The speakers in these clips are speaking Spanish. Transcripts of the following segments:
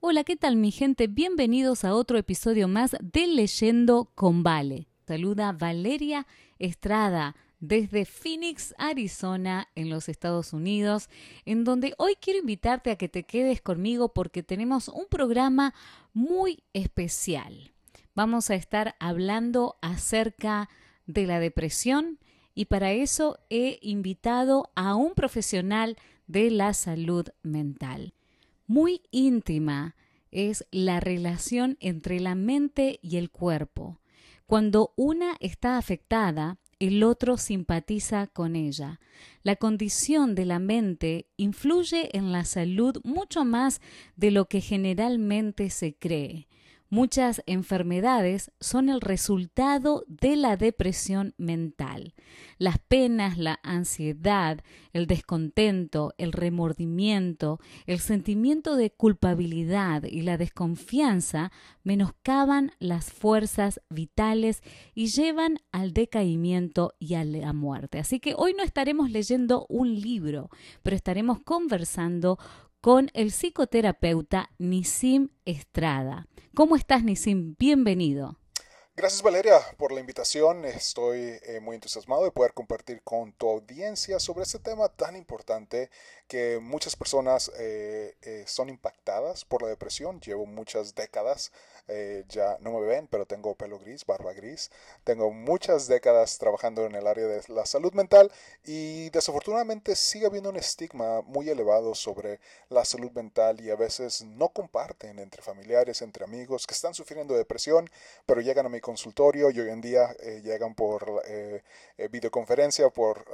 Hola, ¿qué tal mi gente? Bienvenidos a otro episodio más de Leyendo con Vale. Saluda Valeria Estrada desde Phoenix, Arizona, en los Estados Unidos, en donde hoy quiero invitarte a que te quedes conmigo porque tenemos un programa muy especial. Vamos a estar hablando acerca de la depresión y para eso he invitado a un profesional de la salud mental muy íntima es la relación entre la mente y el cuerpo. Cuando una está afectada, el otro simpatiza con ella. La condición de la mente influye en la salud mucho más de lo que generalmente se cree. Muchas enfermedades son el resultado de la depresión mental. Las penas, la ansiedad, el descontento, el remordimiento, el sentimiento de culpabilidad y la desconfianza menoscaban las fuerzas vitales y llevan al decaimiento y a la muerte. Así que hoy no estaremos leyendo un libro, pero estaremos conversando con el psicoterapeuta Nisim Estrada. ¿Cómo estás, Nisim? Bienvenido. Gracias Valeria por la invitación. Estoy eh, muy entusiasmado de poder compartir con tu audiencia sobre este tema tan importante que muchas personas eh, eh, son impactadas por la depresión. Llevo muchas décadas, ya no me ven, pero tengo pelo gris, barba gris. Tengo muchas décadas trabajando en el área de la salud mental y desafortunadamente sigue habiendo un estigma muy elevado sobre la salud mental y a veces no comparten entre familiares, entre amigos que están sufriendo depresión, pero llegan a mi consultorio y hoy en día eh, llegan por eh, eh, videoconferencia por,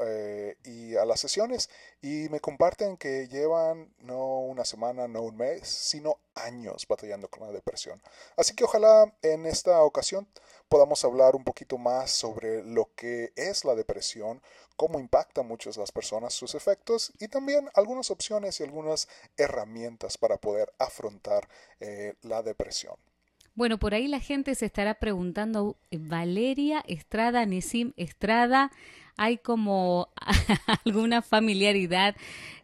y a las sesiones y me comparten que llevan no una semana, no un mes, sino años batallando con la depresión. Así que ojalá en esta ocasión podamos hablar un poquito más sobre lo que es la depresión, cómo impacta a muchas las personas sus efectos y también algunas opciones y algunas herramientas para poder afrontar la depresión. Bueno, por ahí la gente se estará preguntando, Valeria Estrada, Nesim Estrada, hay como alguna familiaridad.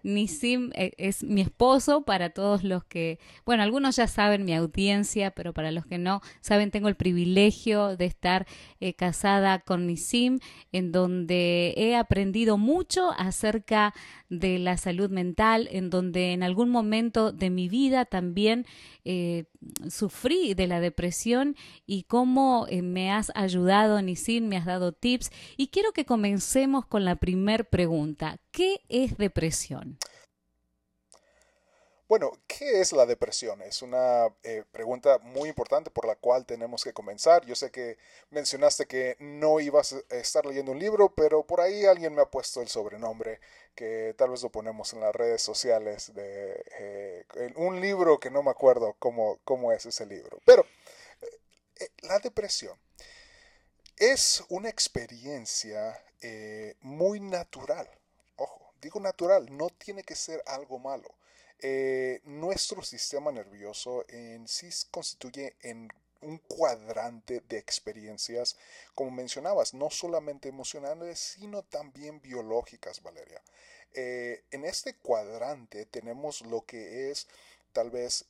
Nisim eh, es mi esposo para todos los que, bueno, algunos ya saben mi audiencia, pero para los que no saben, tengo el privilegio de estar eh, casada con Nisim, en donde he aprendido mucho acerca de la salud mental, en donde en algún momento de mi vida también eh, sufrí de la depresión y cómo me has ayudado, Nisim, me has dado tips. Y quiero que comencemos comencemos con la primera pregunta. ¿Qué es depresión? Bueno, ¿qué es la depresión? Es una eh, pregunta muy importante por la cual tenemos que comenzar. Yo sé que mencionaste que no ibas a estar leyendo un libro, pero por ahí alguien me ha puesto el sobrenombre que tal vez lo ponemos en las redes sociales de eh, un libro que no me acuerdo cómo, cómo es ese libro. Pero eh, la depresión es una experiencia eh, muy natural. Ojo, digo natural, no tiene que ser algo malo. Eh, nuestro sistema nervioso en sí constituye en un cuadrante de experiencias, como mencionabas, no solamente emocionales, sino también biológicas, Valeria. Eh, en este cuadrante tenemos lo que es tal vez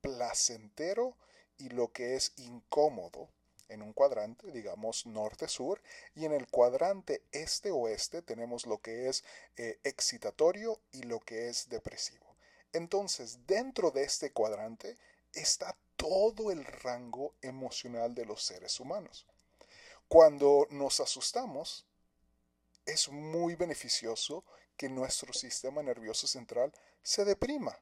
placentero y lo que es incómodo, en un cuadrante, digamos norte-sur, y en el cuadrante este-oeste tenemos lo que es eh, excitatorio y lo que es depresivo. Entonces, dentro de este cuadrante está todo el rango emocional de los seres humanos. Cuando nos asustamos, es muy beneficioso que nuestro sistema nervioso central se deprima.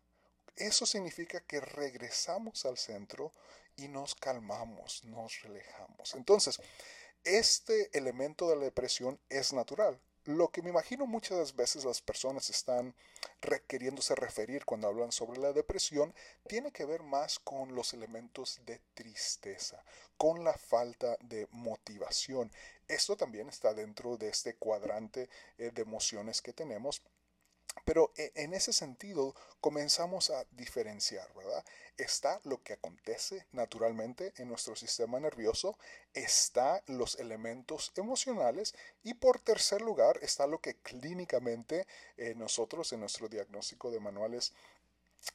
Eso significa que regresamos al centro y nos calmamos, nos relajamos. Entonces, este elemento de la depresión es natural. Lo que me imagino muchas veces las personas están requiriéndose referir cuando hablan sobre la depresión tiene que ver más con los elementos de tristeza, con la falta de motivación. Esto también está dentro de este cuadrante eh, de emociones que tenemos pero e, en ese sentido comenzamos a diferenciar, ¿verdad? Está lo que acontece naturalmente en nuestro sistema nervioso, está los elementos emocionales y por tercer lugar está lo que clínicamente eh, nosotros en nuestro diagnóstico de manuales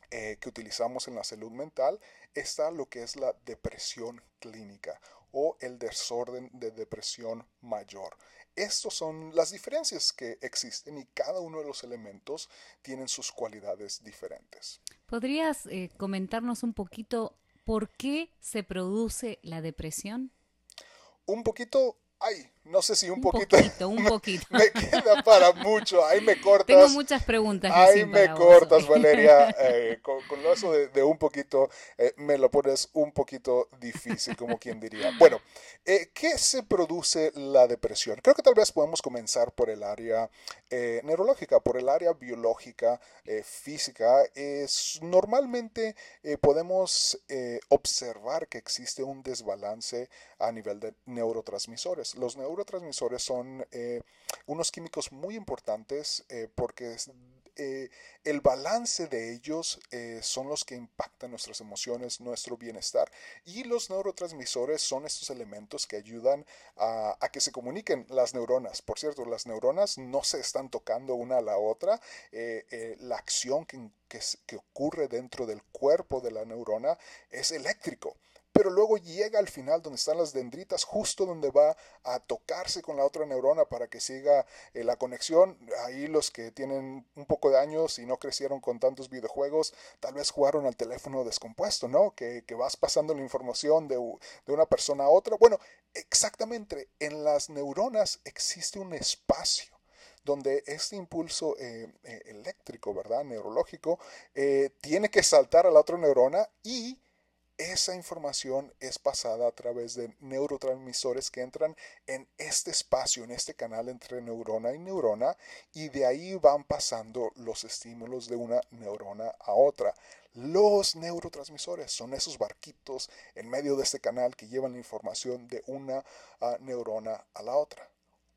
eh, que utilizamos en la salud mental está lo que es la depresión clínica o el desorden de depresión mayor. Estas son las diferencias que existen y cada uno de los elementos tienen sus cualidades diferentes. ¿Podrías eh, comentarnos un poquito por qué se produce la depresión? Un poquito, ay, no sé si un, poquito. un poquito. me queda para mucho. Ahí me cortas. Tengo muchas preguntas. Ahí me cortas, Valeria. Eh, con, eso de, un poquito, eh, me lo pones un poquito difícil, como quien diría. Bueno, eh, ¿qué se produce la depresión? Creo que tal vez podemos comenzar por el área neurológica, por el área biológica, física. Es, normalmente podemos observar que existe un desbalance a nivel de neurotransmisores. Los neurotransmisores neurotransmisores son eh, unos químicos muy importantes eh, porque eh, el balance de ellos son los que impactan nuestras emociones, nuestro bienestar. Y los neurotransmisores son estos elementos que ayudan a, que se comuniquen las neuronas. Por cierto, las neuronas no se están tocando una a la otra. la acción que, que ocurre dentro del cuerpo de la neurona es eléctrico pero luego llega al final donde están las dendritas, justo donde va a tocarse con la otra neurona para que siga eh, la conexión. Ahí los que tienen un poco de años y no crecieron con tantos videojuegos, tal vez jugaron al teléfono descompuesto, ¿no? Que, vas pasando la información de, una persona a otra. Bueno, exactamente, en las neuronas existe un espacio donde este impulso eh, eh, eléctrico, ¿verdad? Neurológico, tiene que saltar a la otra neurona y esa información es pasada a través de neurotransmisores que entran en este espacio, en este canal entre neurona y neurona, y de ahí van pasando los estímulos de una neurona a otra. Los neurotransmisores son esos barquitos en medio de este canal que llevan la información de una ah, neurona a la otra.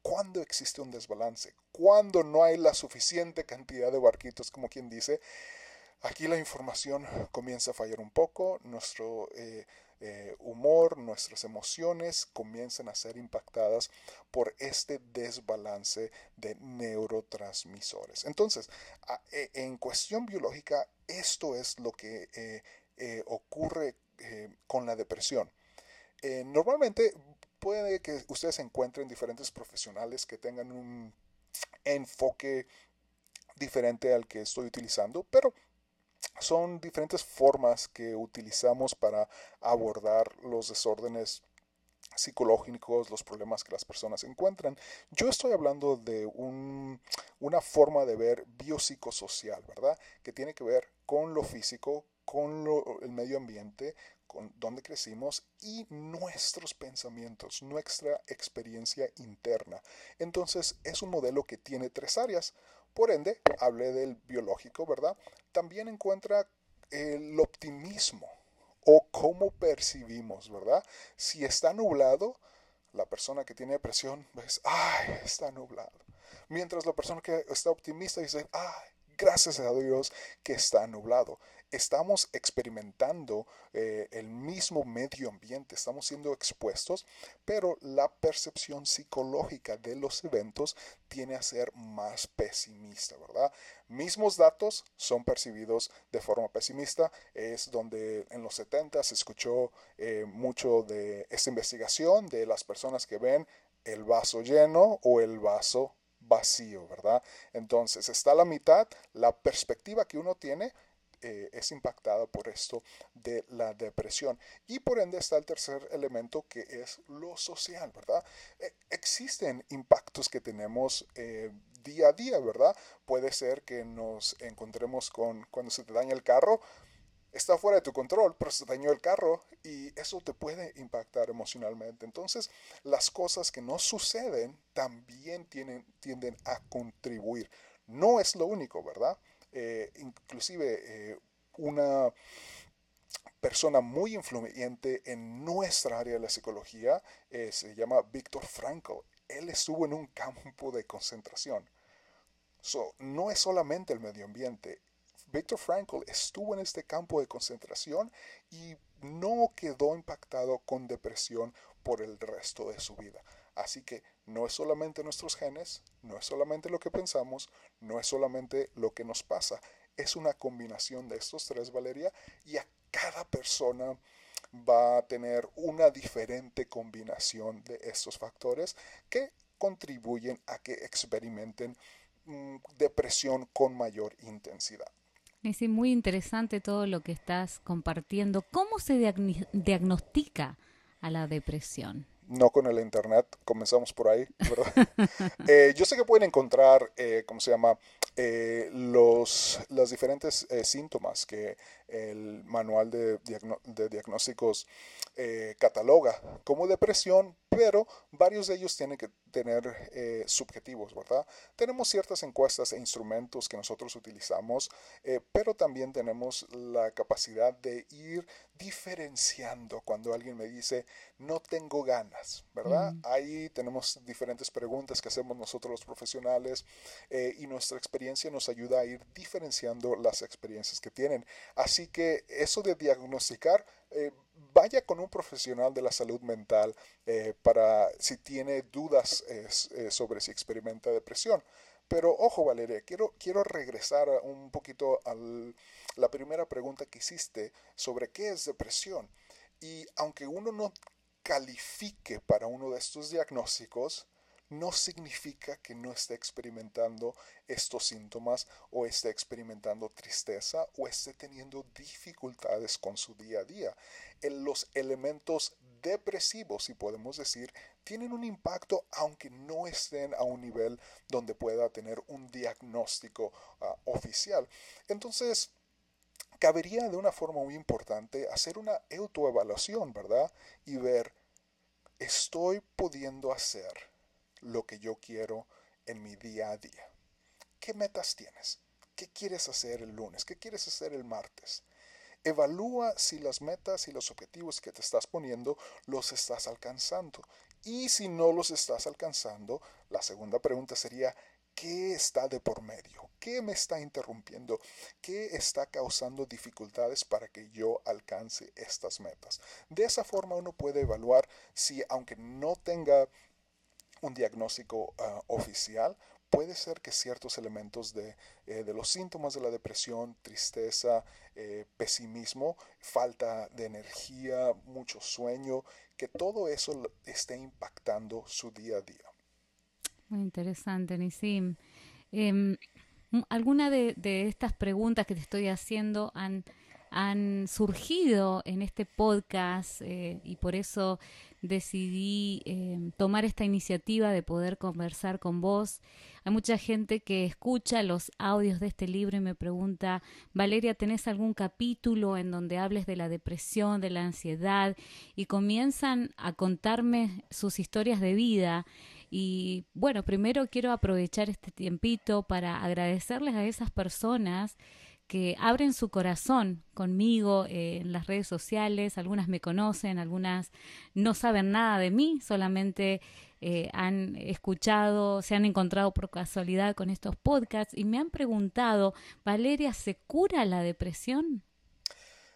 ¿Cuándo existe un desbalance? ¿Cuándo no hay la suficiente cantidad de barquitos, como quien dice? Aquí la información comienza a fallar un poco, nuestro eh, eh, humor, nuestras emociones comienzan a ser impactadas por este desbalance de neurotransmisores. Entonces, e, en cuestión biológica, esto es lo que eh, ocurre con la depresión. normalmente puede que ustedes encuentren diferentes profesionales que tengan un enfoque diferente al que estoy utilizando, pero son diferentes formas que utilizamos para abordar los desórdenes psicológicos, los problemas que las personas encuentran. Yo estoy hablando de una forma de ver biopsicosocial, ¿verdad? Que tiene que ver con lo físico, con el medio ambiente, con donde crecimos y nuestros pensamientos, nuestra experiencia interna. Entonces es un modelo que tiene tres áreas. Por ende, hablé del biológico, ¿verdad? También encuentra el optimismo o cómo percibimos, ¿verdad? Si está nublado, la persona que tiene depresión ves, ay, está nublado. Mientras la persona que está optimista dice, ay, gracias a Dios que está nublado estamos experimentando eh, el mismo medio ambiente, estamos siendo expuestos, pero la percepción psicológica de los eventos tiene a ser más pesimista, ¿verdad? Mismos datos son percibidos de forma pesimista, es donde en los 70 se escuchó eh, mucho de esta investigación de las personas que ven el vaso lleno o el vaso vacío, ¿verdad? Entonces está la mitad, la perspectiva que uno tiene eh, es impactada por esto de la depresión. Y por ende está el tercer elemento que es lo social, ¿verdad? Eh, existen impactos que tenemos eh, día a día, ¿verdad? Puede ser que nos encontremos con cuando se te daña el carro, está fuera de tu control, pero se dañó el carro y eso te puede impactar emocionalmente. Entonces, las cosas que no suceden también tienen, tienden a contribuir. No es lo único, ¿verdad? Eh, inclusive eh, una persona muy influyente en nuestra área de la psicología eh, se llama Víctor Frankl. Él estuvo en un campo de concentración. no es solamente el medio ambiente. Víctor Frankl estuvo en este campo de concentración y no quedó impactado con depresión por el resto de su vida. Así que no es solamente nuestros genes, no es solamente lo que pensamos, no es solamente lo que nos pasa, es una combinación de estos tres, Valeria, y a cada persona va a tener una diferente combinación de estos factores que contribuyen a que experimenten mm, depresión con mayor intensidad. Es muy interesante todo lo que estás compartiendo. ¿Cómo se diagnostica a la depresión? No con el internet, comenzamos por ahí, ¿verdad? Eh, yo sé que pueden encontrar, eh, ¿cómo se llama? Eh, los, los diferentes síntomas que el manual de, de diagnósticos cataloga como depresión, pero varios de ellos tienen que tener eh, subjetivos, ¿verdad? Tenemos ciertas encuestas e instrumentos que nosotros utilizamos, eh, pero también tenemos la capacidad de ir diferenciando cuando alguien me dice, no tengo ganas, ¿verdad? Mm. Ahí tenemos diferentes preguntas que hacemos nosotros los profesionales eh, y nuestra experiencia nos ayuda a ir diferenciando las experiencias que tienen. Así que eso de diagnosticar vaya con un profesional de la salud mental eh, para si tiene dudas eh, sobre si experimenta depresión. Pero ojo, Valeria, quiero, quiero regresar un poquito a la primera pregunta que hiciste sobre qué es depresión. Y aunque uno no califique para uno de estos diagnósticos, no significa que no esté experimentando estos síntomas o esté experimentando tristeza o esté teniendo dificultades con su día a día. los elementos depresivos, si podemos decir, tienen un impacto aunque no estén a un nivel donde pueda tener un diagnóstico ah, oficial. Entonces, cabería de una forma muy importante hacer una autoevaluación, ¿verdad? Y ver, ¿estoy pudiendo hacer lo que yo quiero en mi día a día. ¿Qué metas tienes? ¿Qué quieres hacer el lunes? ¿Qué quieres hacer el martes? Evalúa si las metas y los objetivos que te estás poniendo los estás alcanzando. Y si no los estás alcanzando, la segunda pregunta sería, ¿qué está de por medio? ¿Qué me está interrumpiendo? ¿Qué está causando dificultades para que yo alcance estas metas? De esa forma uno puede evaluar si, aunque no tenga un diagnóstico ah, oficial, puede ser que ciertos elementos de, eh, de, los síntomas de la depresión, tristeza, eh, pesimismo, falta de energía, mucho sueño, que todo eso esté impactando su día a día. Muy interesante, Nisim. Eh, ¿Alguna de, de, estas preguntas que te estoy haciendo han, han surgido en este podcast eh, y por eso decidí eh, tomar esta iniciativa de poder conversar con vos. Hay mucha gente que escucha los audios de este libro y me pregunta, Valeria, ¿tenés algún capítulo en donde hables de la depresión, de la ansiedad? Y comienzan a contarme sus historias de vida. Y bueno, primero quiero aprovechar este tiempito para agradecerles a esas personas que abren su corazón conmigo eh, en las redes sociales. Algunas me conocen, algunas no saben nada de mí, solamente eh, han escuchado, se han encontrado por casualidad con estos podcasts y me han preguntado, Valeria, ¿se cura la depresión?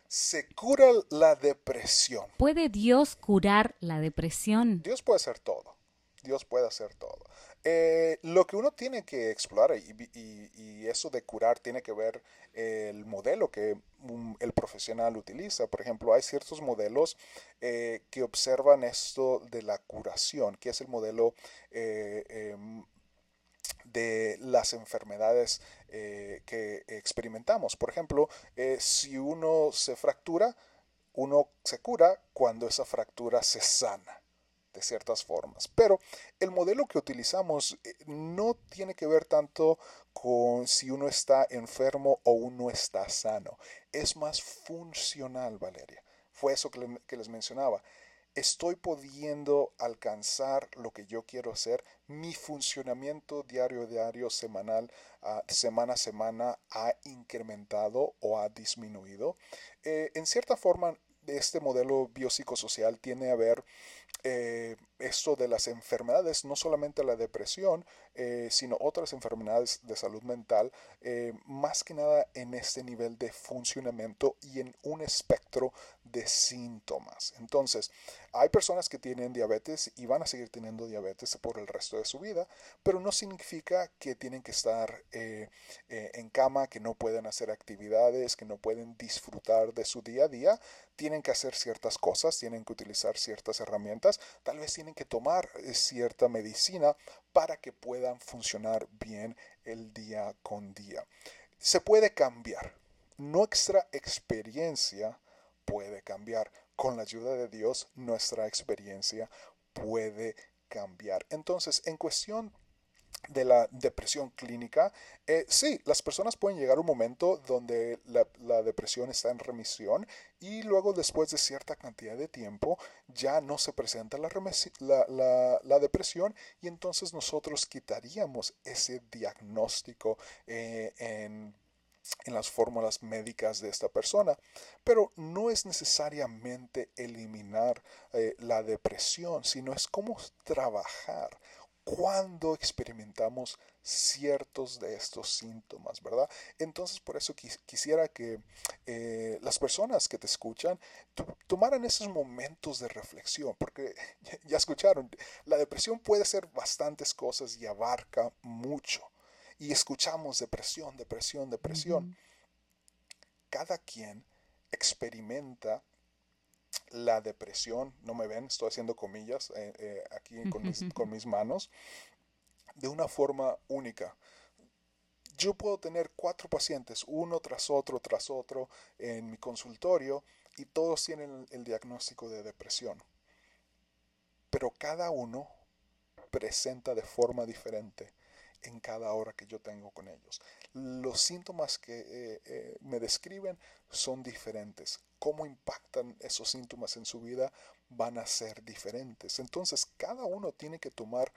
Se cura la depresión. ¿Puede Dios curar la depresión? Dios puede hacer todo. Dios puede hacer todo. Eh, lo que uno tiene que explorar y, eso de curar tiene que ver el modelo que el profesional utiliza. Por ejemplo, hay ciertos modelos eh, que observan esto de la curación, que es el modelo eh, em, de las enfermedades que experimentamos. Por ejemplo, si uno se fractura, uno se cura cuando esa fractura se sana de ciertas formas. Pero el modelo que utilizamos eh, no tiene que ver tanto con si uno está enfermo o uno está sano. Es más funcional, Valeria. Fue eso que, les mencionaba. Estoy pudiendo alcanzar lo que yo quiero hacer. Mi funcionamiento diario, diario, semanal, ah, semana a semana ha incrementado o ha disminuido. Eh, en cierta forma, este modelo biopsicosocial tiene a ver eh, esto de las enfermedades, no solamente la depresión, eh, sino otras enfermedades de salud mental, eh, más que nada en este nivel de funcionamiento y en un espectro de síntomas. Entonces, hay personas que tienen diabetes y van a seguir teniendo diabetes por el resto de su vida, pero no significa que tienen que estar en cama, que no pueden hacer actividades, que no pueden disfrutar de su día a día. Tienen que hacer ciertas cosas, tienen que utilizar ciertas herramientas, tal vez tienen que tomar eh, cierta medicina para que puedan funcionar bien el día con día. Se puede cambiar. Nuestra experiencia puede cambiar. Con la ayuda de Dios, nuestra experiencia puede cambiar. Entonces, en cuestión de la depresión clínica, eh, sí, las personas pueden llegar a un momento donde la, depresión está en remisión y luego después de cierta cantidad de tiempo ya no se presenta la, la depresión y entonces nosotros quitaríamos ese diagnóstico eh, en en las fórmulas médicas de esta persona, pero no es necesariamente eliminar eh, la depresión, sino es cómo trabajar cuando experimentamos ciertos de estos síntomas, ¿verdad? Entonces, por eso quisiera que eh, las personas que te escuchan tomaran esos momentos de reflexión, porque ya escucharon, la depresión puede ser bastantes cosas y abarca mucho. Y escuchamos depresión, depresión, depresión. Cada quien experimenta la depresión, no me ven, estoy haciendo comillas eh, eh, aquí con mis, con mis manos, de una forma única. Yo puedo tener cuatro pacientes, uno tras otro, tras otro, en mi consultorio y todos tienen el diagnóstico de depresión. Pero cada uno presenta de forma diferente en cada hora que yo tengo con ellos. Los síntomas que eh, eh, me describen son diferentes. Cómo impactan esos síntomas en su vida van a ser diferentes. Entonces, cada uno tiene que tomar,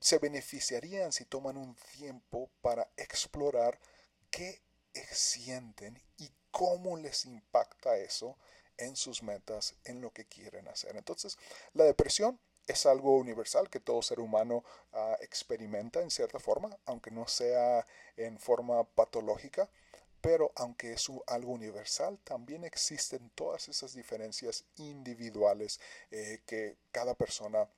se beneficiarían si toman un tiempo para explorar qué sienten y cómo les impacta eso en sus metas, en lo que quieren hacer. Entonces, la depresión es algo universal que todo ser humano ah, experimenta en cierta forma, aunque no sea en forma patológica, pero aunque es algo universal, también existen todas esas diferencias individuales eh, que cada persona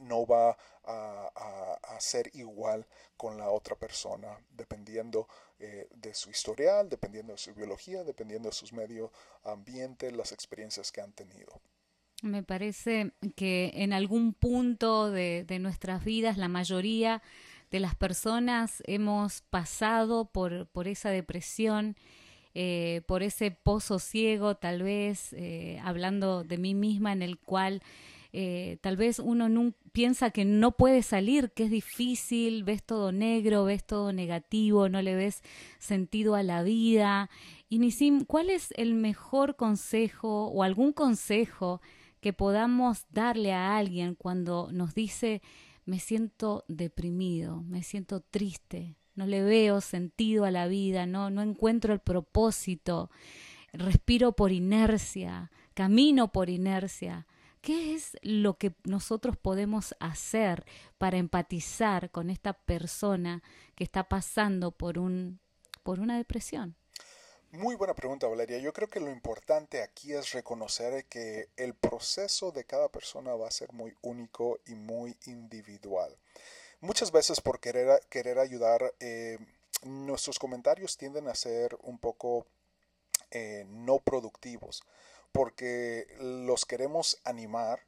no va a, ser igual con la otra persona, dependiendo eh, de su historial, dependiendo de su biología, dependiendo de sus medios ambientes, las experiencias que han tenido. Me parece que en algún punto de, nuestras vidas, la mayoría de las personas hemos pasado por, por esa depresión, eh, por ese pozo ciego, tal vez, eh, hablando de mí misma, en el cual eh, tal vez uno piensa que no puede salir, que es difícil, ves todo negro, ves todo negativo, no le ves sentido a la vida. Y Nisim, ¿cuál es el mejor consejo o algún consejo? que podamos darle a alguien cuando nos dice me siento deprimido, me siento triste, no le veo sentido a la vida, no, no encuentro el propósito, respiro por inercia, camino por inercia. ¿Qué es lo que nosotros podemos hacer para empatizar con esta persona que está pasando por, un, por una depresión? Muy buena pregunta, Valeria. Yo creo que lo importante aquí es reconocer que el proceso de cada persona va a ser muy único y muy individual. Muchas veces por querer, querer ayudar, eh, nuestros comentarios tienden a ser un poco eh, no productivos, porque los queremos animar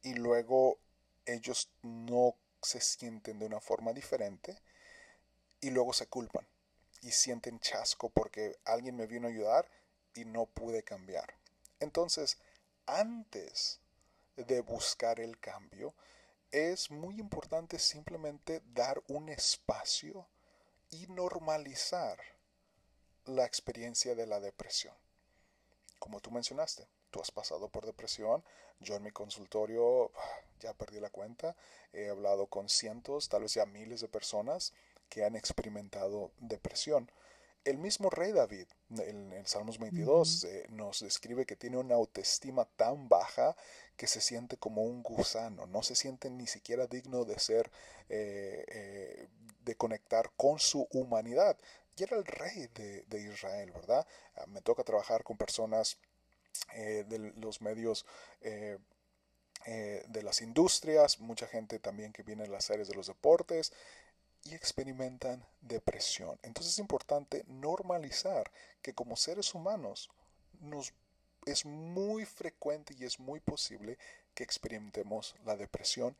y luego ellos no se sienten de una forma diferente y luego se culpan y sienten chasco porque alguien me vino a ayudar y no pude cambiar. Entonces, antes de buscar el cambio, es muy importante simplemente dar un espacio y normalizar la experiencia de la depresión. Como tú mencionaste, tú has pasado por depresión, yo en mi consultorio ya perdí la cuenta, he hablado con cientos, tal vez ya miles de personas que han experimentado depresión. El mismo rey David, en el Salmos 22, eh, nos describe que tiene una autoestima tan baja que se siente como un gusano, no se siente ni siquiera digno de ser, eh, eh, de conectar con su humanidad. Y era el rey de, Israel, ¿verdad? Ah, me toca trabajar con personas de los medios de las industrias, mucha gente también que viene en las áreas de los deportes, experimentan depresión. Entonces es importante normalizar que como seres humanos nos es muy frecuente y es muy posible que experimentemos la depresión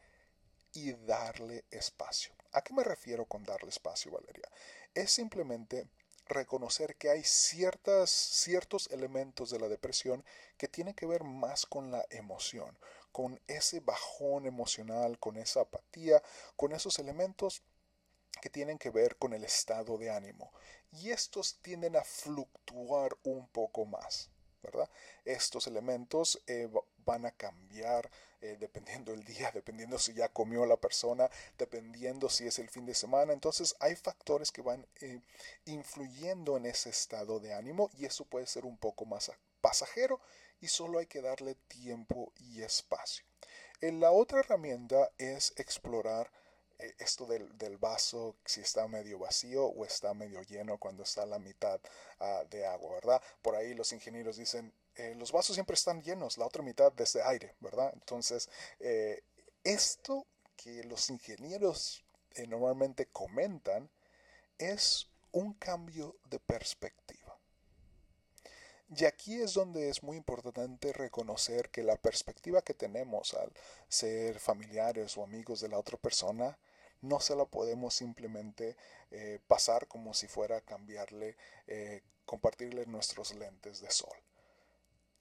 y darle espacio. ¿A qué me refiero con darle espacio, Valeria? Es simplemente reconocer que hay ciertas, ciertos elementos de la depresión que tienen que ver más con la emoción, con ese bajón emocional, con esa apatía, con esos elementos que tienen que ver con el estado de ánimo. Y estos tienden a fluctuar un poco más, ¿verdad? Estos elementos eh, van a cambiar eh, dependiendo del día, dependiendo si ya comió la persona, dependiendo si es el fin de semana. Entonces hay factores que van eh, influyendo en ese estado de ánimo y eso puede ser un poco más pasajero y solo hay que darle tiempo y espacio. la otra herramienta es explorar esto del, vaso, si está medio vacío o está medio lleno cuando está la mitad ah, de agua, ¿verdad? Por ahí los ingenieros dicen, eh, los vasos siempre están llenos, la otra mitad desde aire, ¿verdad? Entonces, eh, esto que los ingenieros normalmente comentan es un cambio de perspectiva. Y aquí es donde es muy importante reconocer que la perspectiva que tenemos al ser familiares o amigos de la otra persona no se la podemos simplemente eh, pasar como si fuera a cambiarle, eh, compartirle nuestros lentes de sol.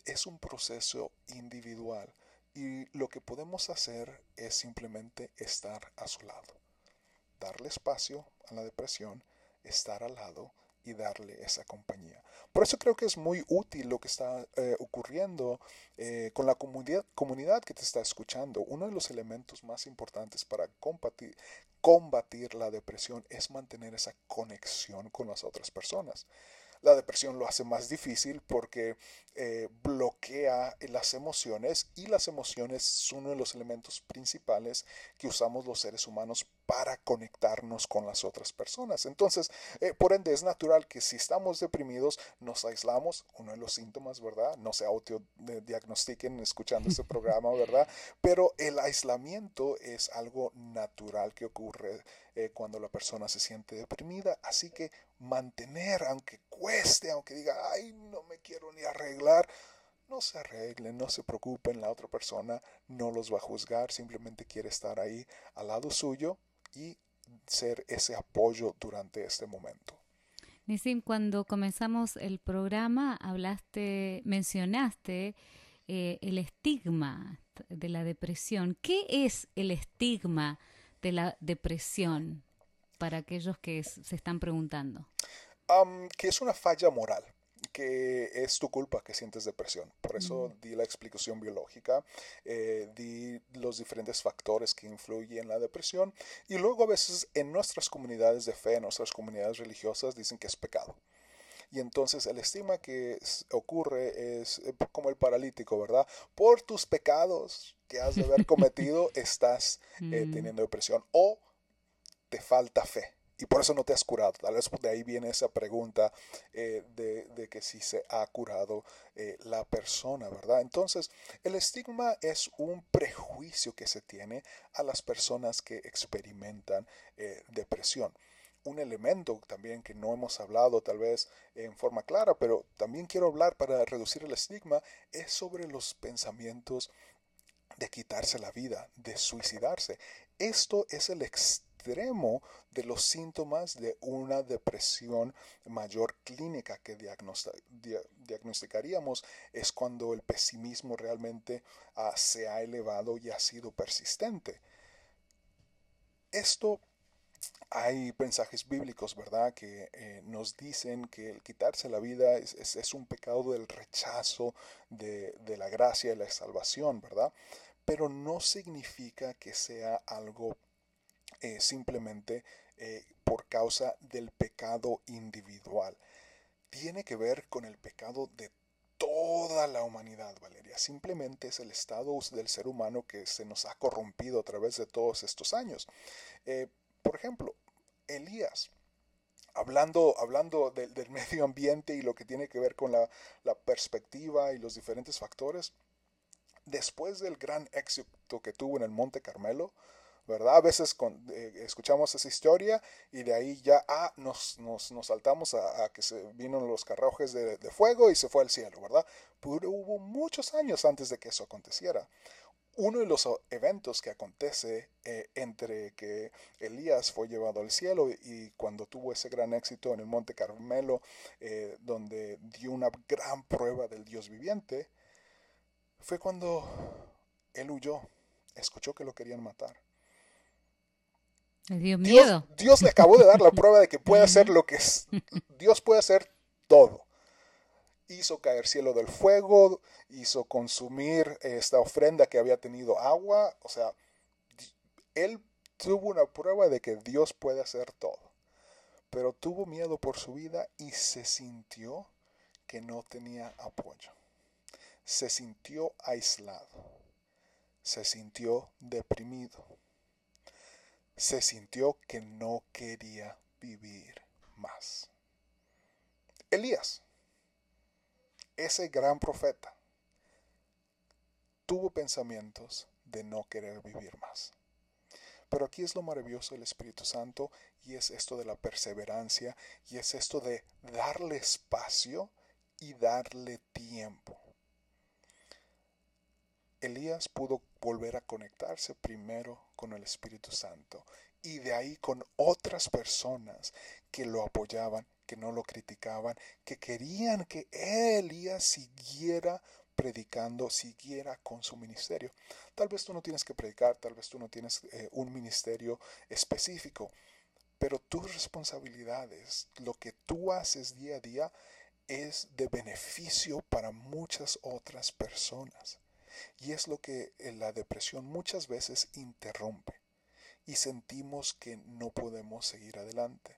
Es un proceso individual y lo que podemos hacer es simplemente estar a su lado, darle espacio a la depresión, estar al lado y darle esa compañía. Por eso creo que es muy útil lo que está eh, ocurriendo eh, con la comunidad, comunidad que te está escuchando. Uno de los elementos más importantes para combatir, combatir la depresión es mantener esa conexión con las otras personas. La depresión lo hace más difícil porque eh, bloquea las emociones y las emociones son uno de los elementos principales que usamos los seres humanos para conectarnos con las otras personas. Entonces, eh, por ende, es natural que si estamos deprimidos, nos aislamos, uno de los síntomas, ¿verdad? No se autodiagnostiquen escuchando este programa, ¿verdad? Pero el aislamiento es algo natural que ocurre eh, cuando la persona se siente deprimida. Así que mantener, aunque cueste, aunque diga, ay, no me quiero ni arreglar, no se arreglen, no se preocupen, la otra persona no los va a juzgar, simplemente quiere estar ahí al lado suyo y ser ese apoyo durante este momento. Nisim, cuando comenzamos el programa hablaste, mencionaste eh, el estigma de la depresión. ¿Qué es el estigma de la depresión para aquellos que se están preguntando? que es una falla moral que es tu culpa que sientes depresión. Por eso di la explicación biológica, eh, di los diferentes factores que influyen en la depresión y luego a veces en nuestras comunidades de fe, en nuestras comunidades religiosas dicen que es pecado. Y entonces el estigma que ocurre es eh, como el paralítico, ¿verdad? Por tus pecados que has de haber cometido estás eh, mm. teniendo depresión o te falta fe y por eso no te has curado. Tal vez de ahí viene esa pregunta eh, de, que si se ha curado eh, la persona, ¿verdad? Entonces, el estigma es un prejuicio que se tiene a las personas que experimentan eh, depresión. Un elemento también que no hemos hablado tal vez en forma clara, pero también quiero hablar para reducir el estigma, es sobre los pensamientos de quitarse la vida, de suicidarse. Esto es el extremo de los síntomas de una depresión mayor clínica que diagnosticaríamos es cuando el pesimismo realmente ah, se ha elevado y ha sido persistente. Esto hay mensajes bíblicos, ¿verdad?, que eh, nos dicen que el quitarse la vida es, un pecado del rechazo de, de, la gracia y la salvación, ¿verdad? Pero no significa que sea algo eh, simplemente eh, por causa del pecado individual. Tiene que ver con el pecado de toda la humanidad, Valeria. Simplemente es el estado del ser humano que se nos ha corrompido a través de todos estos años. Eh, por ejemplo, Elías, hablando, hablando del medio ambiente y lo que tiene que ver con la, la perspectiva y los diferentes factores, después del gran éxito que tuvo en el Monte Carmelo, ¿verdad? A veces eh, escuchamos esa historia y de ahí ya ah, nos, nos, nos saltamos a, que se vino los carruajes de, fuego y se fue al cielo, ¿verdad? Pero hubo muchos años antes de que eso aconteciera. Uno de los eventos que acontece eh, entre que Elías fue llevado al cielo y cuando tuvo ese gran éxito en el Monte Carmelo, eh, donde dio una gran prueba del Dios viviente, fue cuando él huyó, escuchó que lo querían matar dio miedo. Dios, le acabó de dar la prueba de que puede hacer lo que es. Dios puede hacer todo. Hizo caer cielo del fuego, hizo consumir esta ofrenda que había tenido agua. O sea, él tuvo una prueba de que Dios puede hacer todo. Pero tuvo miedo por su vida y se sintió que no tenía apoyo. Se sintió aislado. Se sintió deprimido se sintió que no quería vivir más. Elías, ese gran profeta, tuvo pensamientos de no querer vivir más. Pero aquí es lo maravilloso del Espíritu Santo y es esto de la perseverancia y es esto de darle espacio y darle tiempo. Elías pudo volver a conectarse primero con el Espíritu Santo y de ahí con otras personas que lo apoyaban, que no lo criticaban, que querían que Elías siguiera predicando, siguiera con su ministerio. Tal vez tú no tienes que predicar, tal vez tú no tienes eh, un ministerio específico, pero tus responsabilidades, lo que tú haces día a día, es de beneficio para muchas otras personas. Y es lo que la depresión muchas veces interrumpe y sentimos que no podemos seguir adelante.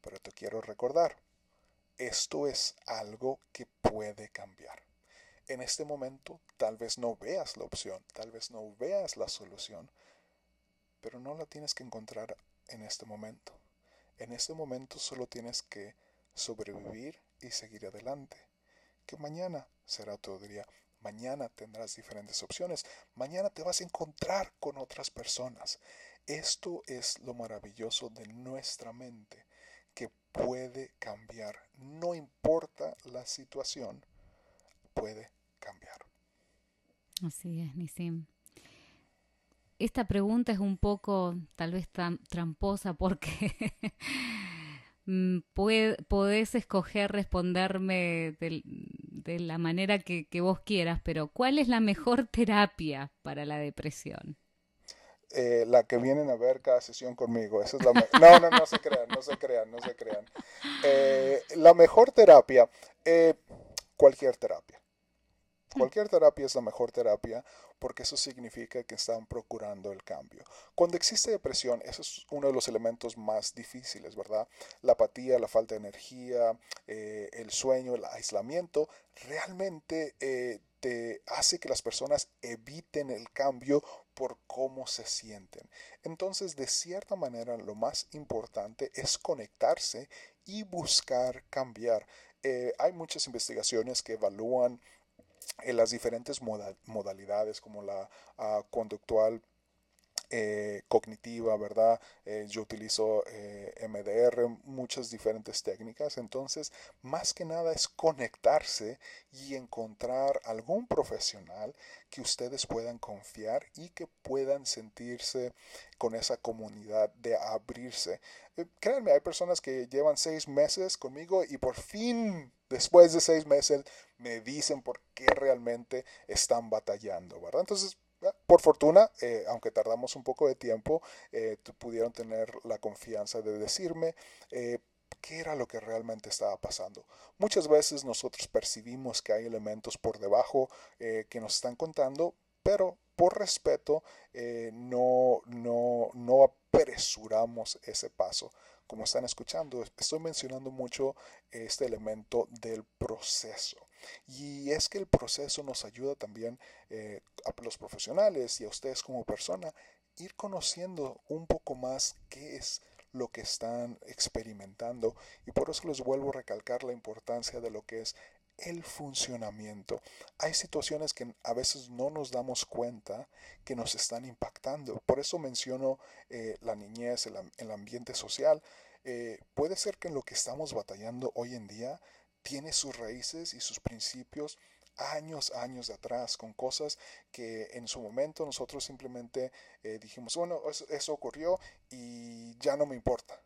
Pero te quiero recordar, esto es algo que puede cambiar. En este momento tal vez no veas la opción, tal vez no veas la solución, pero no la tienes que encontrar en este momento. En este momento solo tienes que sobrevivir y seguir adelante. Que mañana será otro día. Mañana tendrás diferentes opciones. Mañana te vas a encontrar con otras personas. Esto es lo maravilloso de nuestra mente, que puede cambiar. No importa la situación, puede cambiar. Así es, Nisim. Esta pregunta es un poco tal vez tramposa porque Mm, podés escoger responderme de, la manera que, vos quieras, pero ¿cuál es la mejor terapia para la depresión? Eh, la que vienen a ver cada sesión conmigo. Esa es la no, no, no se crean, no se crean, no se crean. Eh, la mejor terapia, eh, cualquier terapia. Cualquier terapia es la mejor terapia porque eso significa que están procurando el cambio. Cuando existe depresión, eso es uno de los elementos más difíciles, ¿verdad? La apatía, la falta de energía, eh, el sueño, el aislamiento, realmente eh, te hace que las personas eviten el cambio por cómo se sienten. Entonces, de cierta manera, lo más importante es conectarse y buscar cambiar. Eh, hay muchas investigaciones que evalúan en las diferentes modalidades como la ah, conductual eh, cognitiva, ¿verdad? Eh, yo utilizo eh, MDR, muchas diferentes técnicas. Entonces, más que nada es conectarse y encontrar algún profesional que ustedes puedan confiar y que puedan sentirse con esa comunidad de abrirse. créanme, hay personas que llevan seis meses conmigo y por fin, después de seis meses, me dicen por qué realmente están batallando, ¿verdad? Entonces, por fortuna, eh, aunque tardamos un poco de tiempo, eh, pudieron tener la confianza de decirme eh, qué era lo que realmente estaba pasando. Muchas veces nosotros percibimos que hay elementos por debajo que nos están contando, pero por respeto no, no, no apresuramos ese paso. como están escuchando, estoy mencionando mucho este elemento del proceso. Y es que el proceso nos ayuda también eh, a los profesionales y a ustedes como persona ir conociendo un poco más qué es lo que están experimentando y por eso les vuelvo a recalcar la importancia de lo que es el funcionamiento. Hay situaciones que a veces no nos damos cuenta que nos están impactando. Por eso menciono eh, la niñez, el, ambiente social. Eh, puede ser que en lo que estamos batallando hoy en día tiene sus raíces y sus principios años, años de atrás, con cosas que en su momento nosotros simplemente eh, dijimos, bueno, eso, ocurrió y ya no me importa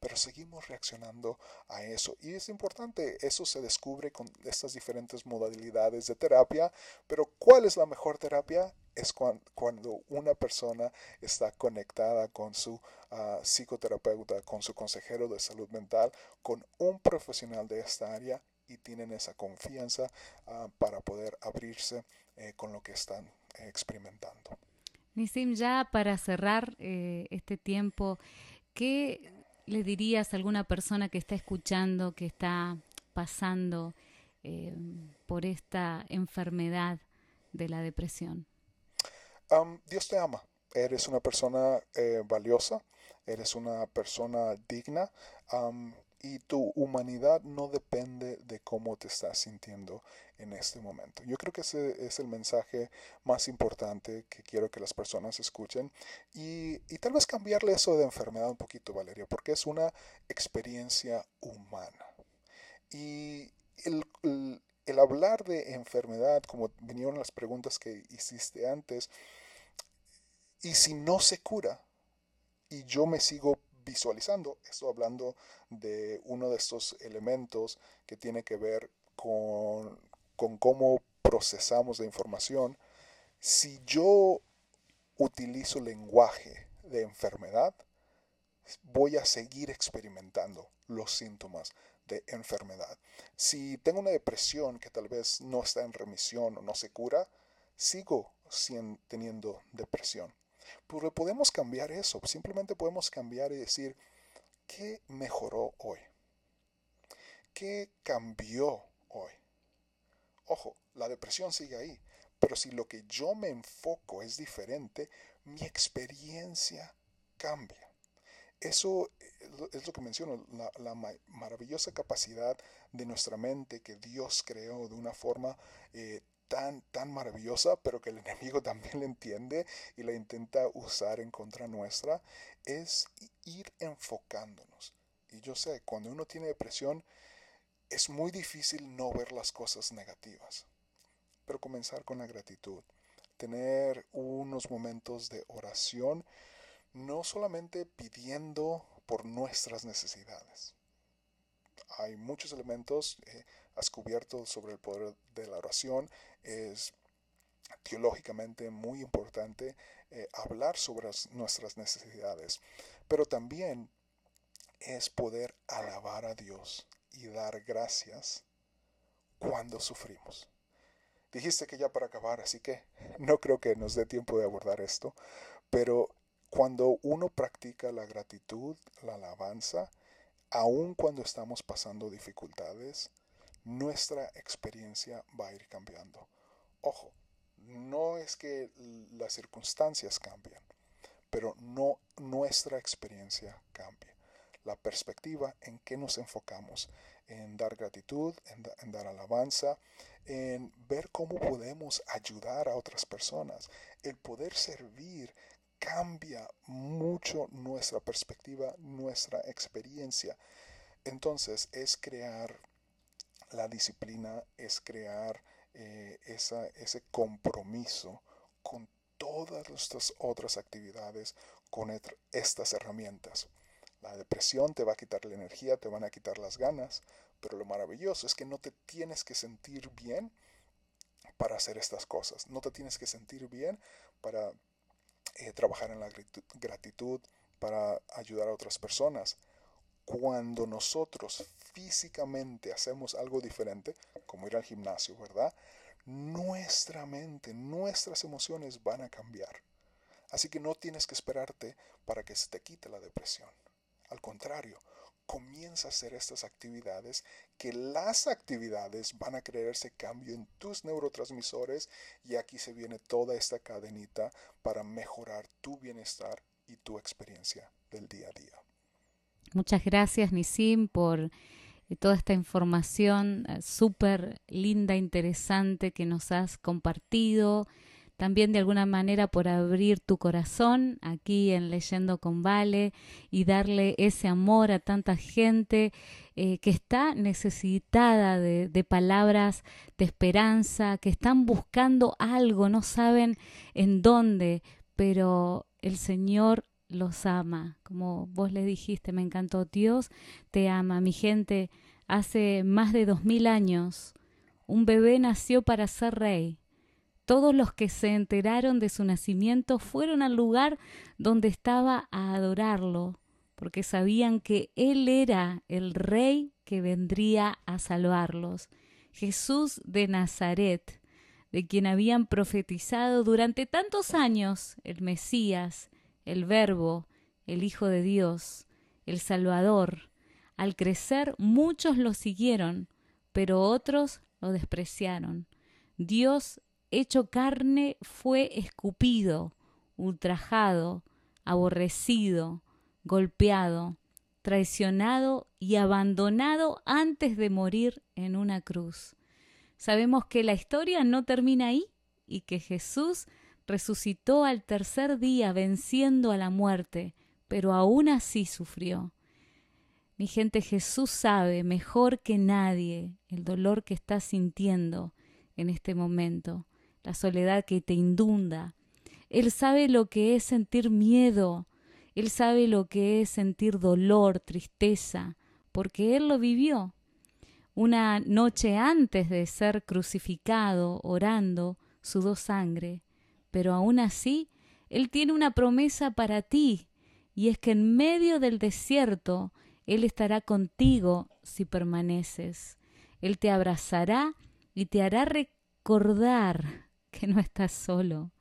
pero seguimos reaccionando a eso. Y es importante, eso se descubre con estas diferentes modalidades de terapia, pero ¿cuál es la mejor terapia? Es cuando una persona está conectada con su ah, psicoterapeuta, con su consejero de salud mental, con un profesional de esta área y tienen esa confianza ah, para poder abrirse eh, con lo que están eh, experimentando. Nisim, ya para cerrar eh, este tiempo, ¿qué le dirías a alguna persona que está escuchando, que está pasando por esta enfermedad de la depresión? Dios te ama. Eres una persona valiosa, eres una persona digna y tu humanidad no depende de cómo te estás sintiendo en este momento. Yo creo que ese es el mensaje más importante que quiero que las personas escuchen y, tal vez cambiarle eso de enfermedad un poquito, Valeria, porque es una experiencia humana. Y el, el hablar de enfermedad, como vinieron las preguntas que hiciste antes, y si no se cura, y yo me sigo visualizando. Estoy hablando de uno de estos elementos que tiene que ver con, con cómo procesamos la información. Si yo utilizo lenguaje de enfermedad, voy a seguir experimentando los síntomas de enfermedad. Si tengo una depresión que tal vez no está en remisión o no se cura, sigo teniendo depresión. Pero podemos cambiar eso, simplemente podemos cambiar y decir, ¿qué mejoró hoy? ¿Qué cambió hoy? Ojo, la depresión sigue ahí, pero si lo que yo me enfoco es diferente, mi experiencia cambia. Eso es lo que menciono, la, maravillosa capacidad de nuestra mente que Dios creó de una forma eh, tan, tan maravillosa, pero que el enemigo también la entiende y la intenta usar en contra nuestra, es ir enfocándonos. Y yo sé, cuando uno tiene depresión, es muy difícil no ver las cosas negativas, pero comenzar con la gratitud, tener unos momentos de oración, no solamente pidiendo por nuestras necesidades. Hay muchos elementos, eh, has cubierto sobre el poder de la oración, es teológicamente muy importante eh, hablar sobre nuestras necesidades, pero también es poder alabar a Dios y dar gracias cuando sufrimos. Dijiste que ya para acabar, así que no creo que nos dé tiempo de abordar esto, pero cuando uno practica la gratitud, la alabanza, aun cuando estamos pasando dificultades, nuestra experiencia va a ir cambiando. Ojo, no es que las circunstancias cambian, pero no nuestra experiencia cambia. La perspectiva en que nos enfocamos, en dar gratitud, en, dar alabanza, en ver cómo podemos ayudar a otras personas, el poder servir cambia mucho nuestra perspectiva, nuestra experiencia. Entonces es crear la disciplina es crear eh, ese compromiso con todas estas otras actividades, con estas herramientas. La depresión te va a quitar la energía, te van a quitar las ganas, pero lo maravilloso es que no te tienes que sentir bien para hacer estas cosas. No te tienes que sentir bien para eh, trabajar en la gratitud, para ayudar a otras personas cuando nosotros físicamente hacemos algo diferente, como ir al gimnasio, ¿verdad? Nuestra mente, nuestras emociones van a cambiar. Así que no tienes que esperarte para que se te quite la depresión. Al contrario, comienza a hacer estas actividades, que las actividades van a crear ese cambio en tus neurotransmisores y aquí se viene toda esta cadenita para mejorar tu bienestar y tu experiencia del día a día. Muchas gracias, Nisim, por eh, toda esta información eh, súper linda, interesante que nos has compartido. También de alguna manera por abrir tu corazón aquí en Leyendo con Vale y darle ese amor a tanta gente eh, que está necesitada de, de palabras de esperanza, que están buscando algo, no saben en dónde, pero el Señor los ama. Como vos le dijiste, me encantó, Dios te ama. Mi gente, hace más de dos mil años, un bebé nació para ser rey. Todos los que se enteraron de su nacimiento fueron al lugar donde estaba a adorarlo, porque sabían que Él era el rey que vendría a salvarlos. Jesús de Nazaret, de quien habían profetizado durante tantos años el Mesías, el Verbo, el Hijo de Dios, el Salvador. Al crecer muchos lo siguieron, pero otros lo despreciaron. Dios hecho carne fue escupido, ultrajado, aborrecido, golpeado, traicionado y abandonado antes de morir en una cruz. Sabemos que la historia no termina ahí y que Jesús resucitó al tercer día venciendo a la muerte, pero aún así sufrió. Mi gente, Jesús sabe mejor que nadie el dolor que estás sintiendo en este momento, la soledad que te indunda. Él sabe lo que es sentir miedo, Él sabe lo que es sentir dolor, tristeza, porque Él lo vivió. Una noche antes de ser crucificado, orando, sudó sangre pero aún así, Él tiene una promesa para ti, y es que en medio del desierto Él estará contigo si permaneces. Él te abrazará y te hará recordar que no estás solo.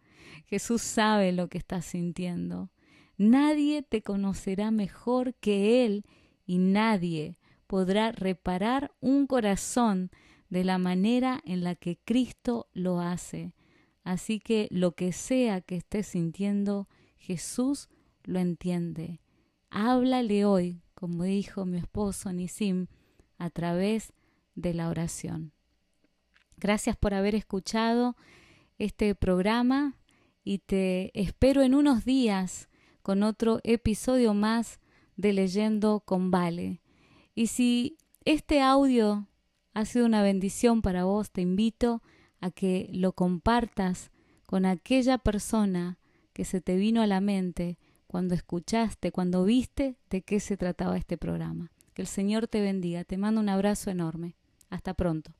Jesús sabe lo que estás sintiendo. Nadie te conocerá mejor que Él y nadie podrá reparar un corazón de la manera en la que Cristo lo hace. Así que lo que sea que estés sintiendo, Jesús lo entiende. Háblale hoy, como dijo mi esposo Nisim, a través de la oración. Gracias por haber escuchado este programa y te espero en unos días con otro episodio más de Leyendo con Vale. Y si este audio ha sido una bendición para vos, te invito a que lo compartas con aquella persona que se te vino a la mente cuando escuchaste, cuando viste de qué se trataba este programa. Que el Señor te bendiga. Te mando un abrazo enorme. Hasta pronto.